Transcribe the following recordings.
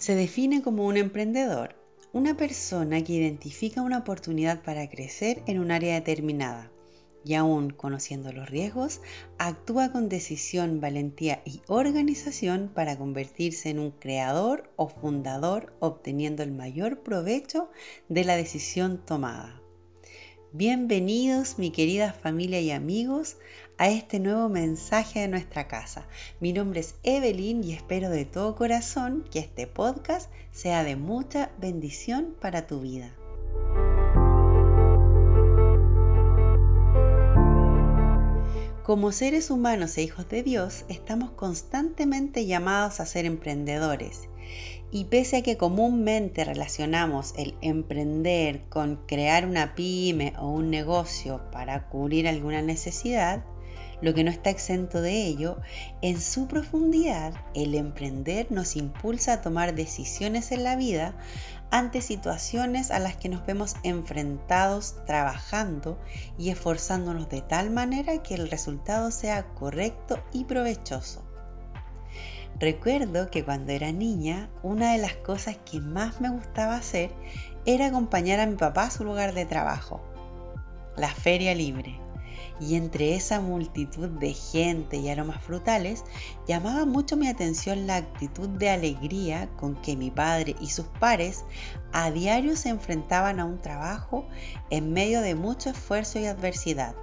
Se define como un emprendedor, una persona que identifica una oportunidad para crecer en un área determinada y aún conociendo los riesgos, actúa con decisión, valentía y organización para convertirse en un creador o fundador obteniendo el mayor provecho de la decisión tomada. Bienvenidos mi querida familia y amigos a este nuevo mensaje de nuestra casa. Mi nombre es Evelyn y espero de todo corazón que este podcast sea de mucha bendición para tu vida. Como seres humanos e hijos de Dios, estamos constantemente llamados a ser emprendedores y pese a que comúnmente relacionamos el emprender con crear una pyme o un negocio para cubrir alguna necesidad, lo que no está exento de ello, en su profundidad el emprender nos impulsa a tomar decisiones en la vida ante situaciones a las que nos vemos enfrentados trabajando y esforzándonos de tal manera que el resultado sea correcto y provechoso. Recuerdo que cuando era niña, una de las cosas que más me gustaba hacer era acompañar a mi papá a su lugar de trabajo, la feria libre. Y entre esa multitud de gente y aromas frutales, llamaba mucho mi atención la actitud de alegría con que mi padre y sus pares a diario se enfrentaban a un trabajo en medio de mucho esfuerzo y adversidad.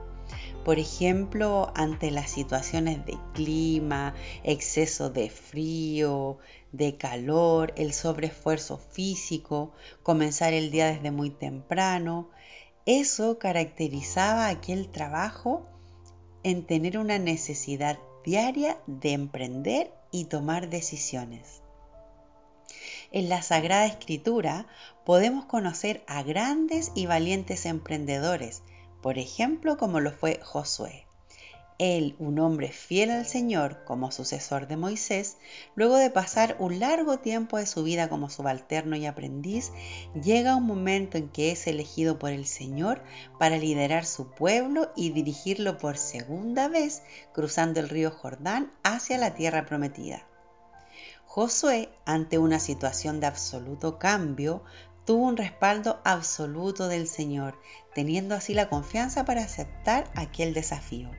Por ejemplo, ante las situaciones de clima, exceso de frío, de calor, el sobreesfuerzo físico, comenzar el día desde muy temprano, eso caracterizaba aquel trabajo en tener una necesidad diaria de emprender y tomar decisiones. En la Sagrada Escritura podemos conocer a grandes y valientes emprendedores por ejemplo como lo fue Josué. Él, un hombre fiel al Señor como sucesor de Moisés, luego de pasar un largo tiempo de su vida como subalterno y aprendiz, llega un momento en que es elegido por el Señor para liderar su pueblo y dirigirlo por segunda vez cruzando el río Jordán hacia la tierra prometida. Josué, ante una situación de absoluto cambio, tuvo un respaldo absoluto del Señor, teniendo así la confianza para aceptar aquel desafío.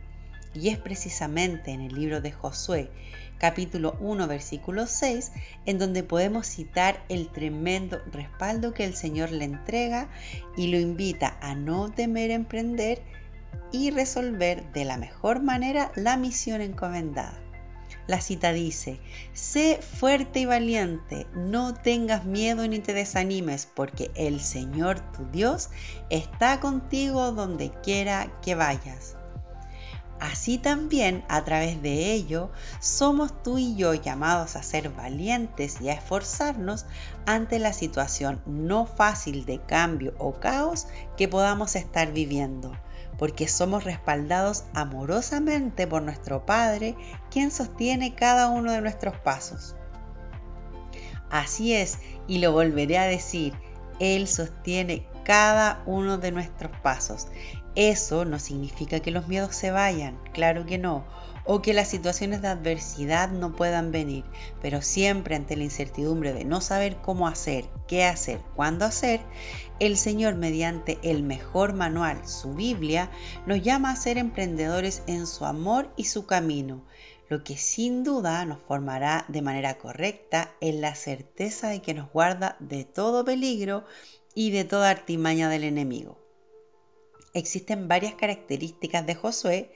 Y es precisamente en el libro de Josué, capítulo 1, versículo 6, en donde podemos citar el tremendo respaldo que el Señor le entrega y lo invita a no temer emprender y resolver de la mejor manera la misión encomendada. La cita dice, sé fuerte y valiente, no tengas miedo ni te desanimes, porque el Señor tu Dios está contigo donde quiera que vayas. Así también, a través de ello, somos tú y yo llamados a ser valientes y a esforzarnos ante la situación no fácil de cambio o caos que podamos estar viviendo porque somos respaldados amorosamente por nuestro Padre, quien sostiene cada uno de nuestros pasos. Así es, y lo volveré a decir, Él sostiene cada uno de nuestros pasos. Eso no significa que los miedos se vayan, claro que no, o que las situaciones de adversidad no puedan venir, pero siempre ante la incertidumbre de no saber cómo hacer, qué hacer, cuándo hacer, el Señor mediante el mejor manual, su Biblia, nos llama a ser emprendedores en su amor y su camino, lo que sin duda nos formará de manera correcta en la certeza de que nos guarda de todo peligro y de toda artimaña del enemigo. Existen varias características de Josué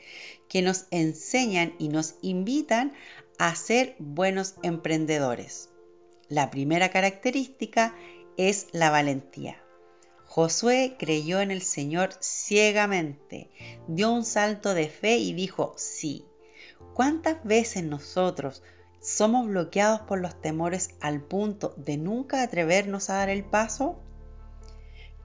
que nos enseñan y nos invitan a ser buenos emprendedores. La primera característica es la valentía. Josué creyó en el Señor ciegamente, dio un salto de fe y dijo sí. ¿Cuántas veces nosotros somos bloqueados por los temores al punto de nunca atrevernos a dar el paso?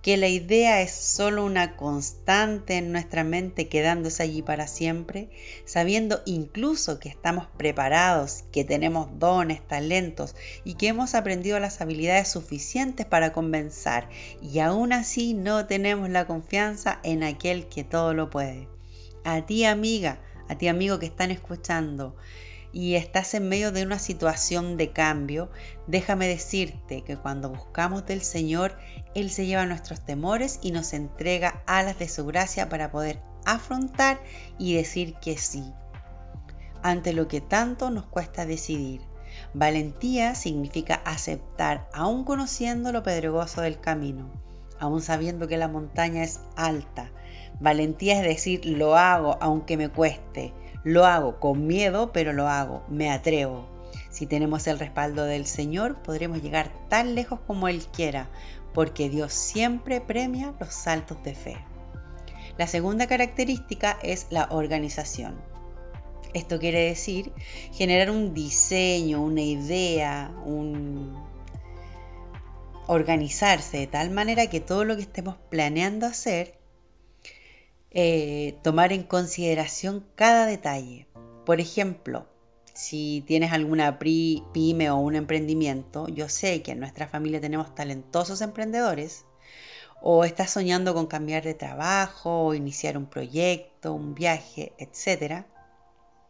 Que la idea es solo una constante en nuestra mente quedándose allí para siempre, sabiendo incluso que estamos preparados, que tenemos dones, talentos y que hemos aprendido las habilidades suficientes para comenzar y aún así no tenemos la confianza en aquel que todo lo puede. A ti amiga, a ti amigo que están escuchando, y estás en medio de una situación de cambio, déjame decirte que cuando buscamos del Señor, Él se lleva nuestros temores y nos entrega alas de su gracia para poder afrontar y decir que sí, ante lo que tanto nos cuesta decidir. Valentía significa aceptar, aún conociendo lo pedregoso del camino, aún sabiendo que la montaña es alta. Valentía es decir, lo hago aunque me cueste, lo hago con miedo, pero lo hago, me atrevo. Si tenemos el respaldo del Señor, podremos llegar tan lejos como Él quiera, porque Dios siempre premia los saltos de fe. La segunda característica es la organización. Esto quiere decir generar un diseño, una idea, un organizarse de tal manera que todo lo que estemos planeando hacer, eh, tomar en consideración cada detalle. Por ejemplo, si tienes alguna pyme o un emprendimiento, yo sé que en nuestra familia tenemos talentosos emprendedores, o estás soñando con cambiar de trabajo, o iniciar un proyecto, un viaje, etc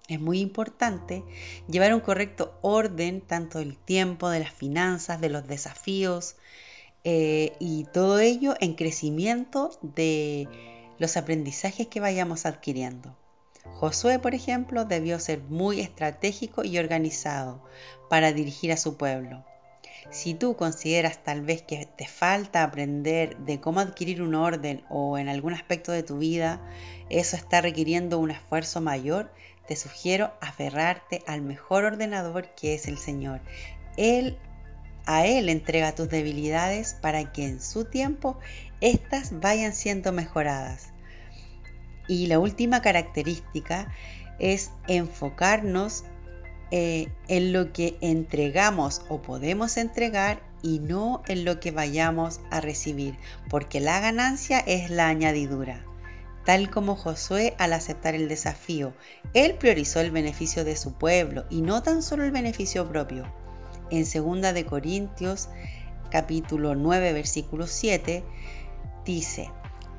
es muy importante llevar un correcto orden tanto del tiempo, de las finanzas, de los desafíos eh, y todo ello en crecimiento de los aprendizajes que vayamos adquiriendo. Josué, por ejemplo, debió ser muy estratégico y organizado para dirigir a su pueblo. Si tú consideras tal vez que te falta aprender de cómo adquirir un orden o en algún aspecto de tu vida, eso está requiriendo un esfuerzo mayor, te sugiero aferrarte al mejor ordenador que es el Señor. Él a Él entrega tus debilidades para que en su tiempo éstas vayan siendo mejoradas. Y la última característica es enfocarnos eh, en lo que entregamos o podemos entregar y no en lo que vayamos a recibir, porque la ganancia es la añadidura tal como Josué al aceptar el desafío. Él priorizó el beneficio de su pueblo y no tan solo el beneficio propio. En 2 de Corintios capítulo 9 versículo 7 dice,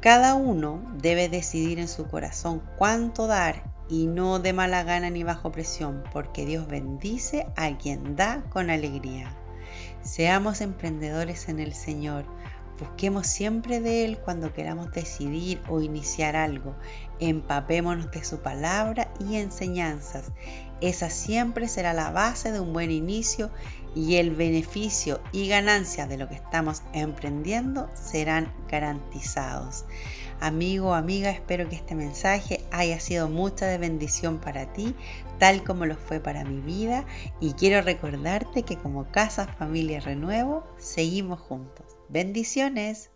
cada uno debe decidir en su corazón cuánto dar y no de mala gana ni bajo presión, porque Dios bendice a quien da con alegría. Seamos emprendedores en el Señor Busquemos siempre de Él cuando queramos decidir o iniciar algo. Empapémonos de su palabra y enseñanzas. Esa siempre será la base de un buen inicio y el beneficio y ganancia de lo que estamos emprendiendo serán garantizados. Amigo amiga, espero que este mensaje haya sido mucha de bendición para ti, tal como lo fue para mi vida, y quiero recordarte que como Casa Familia Renuevo seguimos juntos. Bendiciones.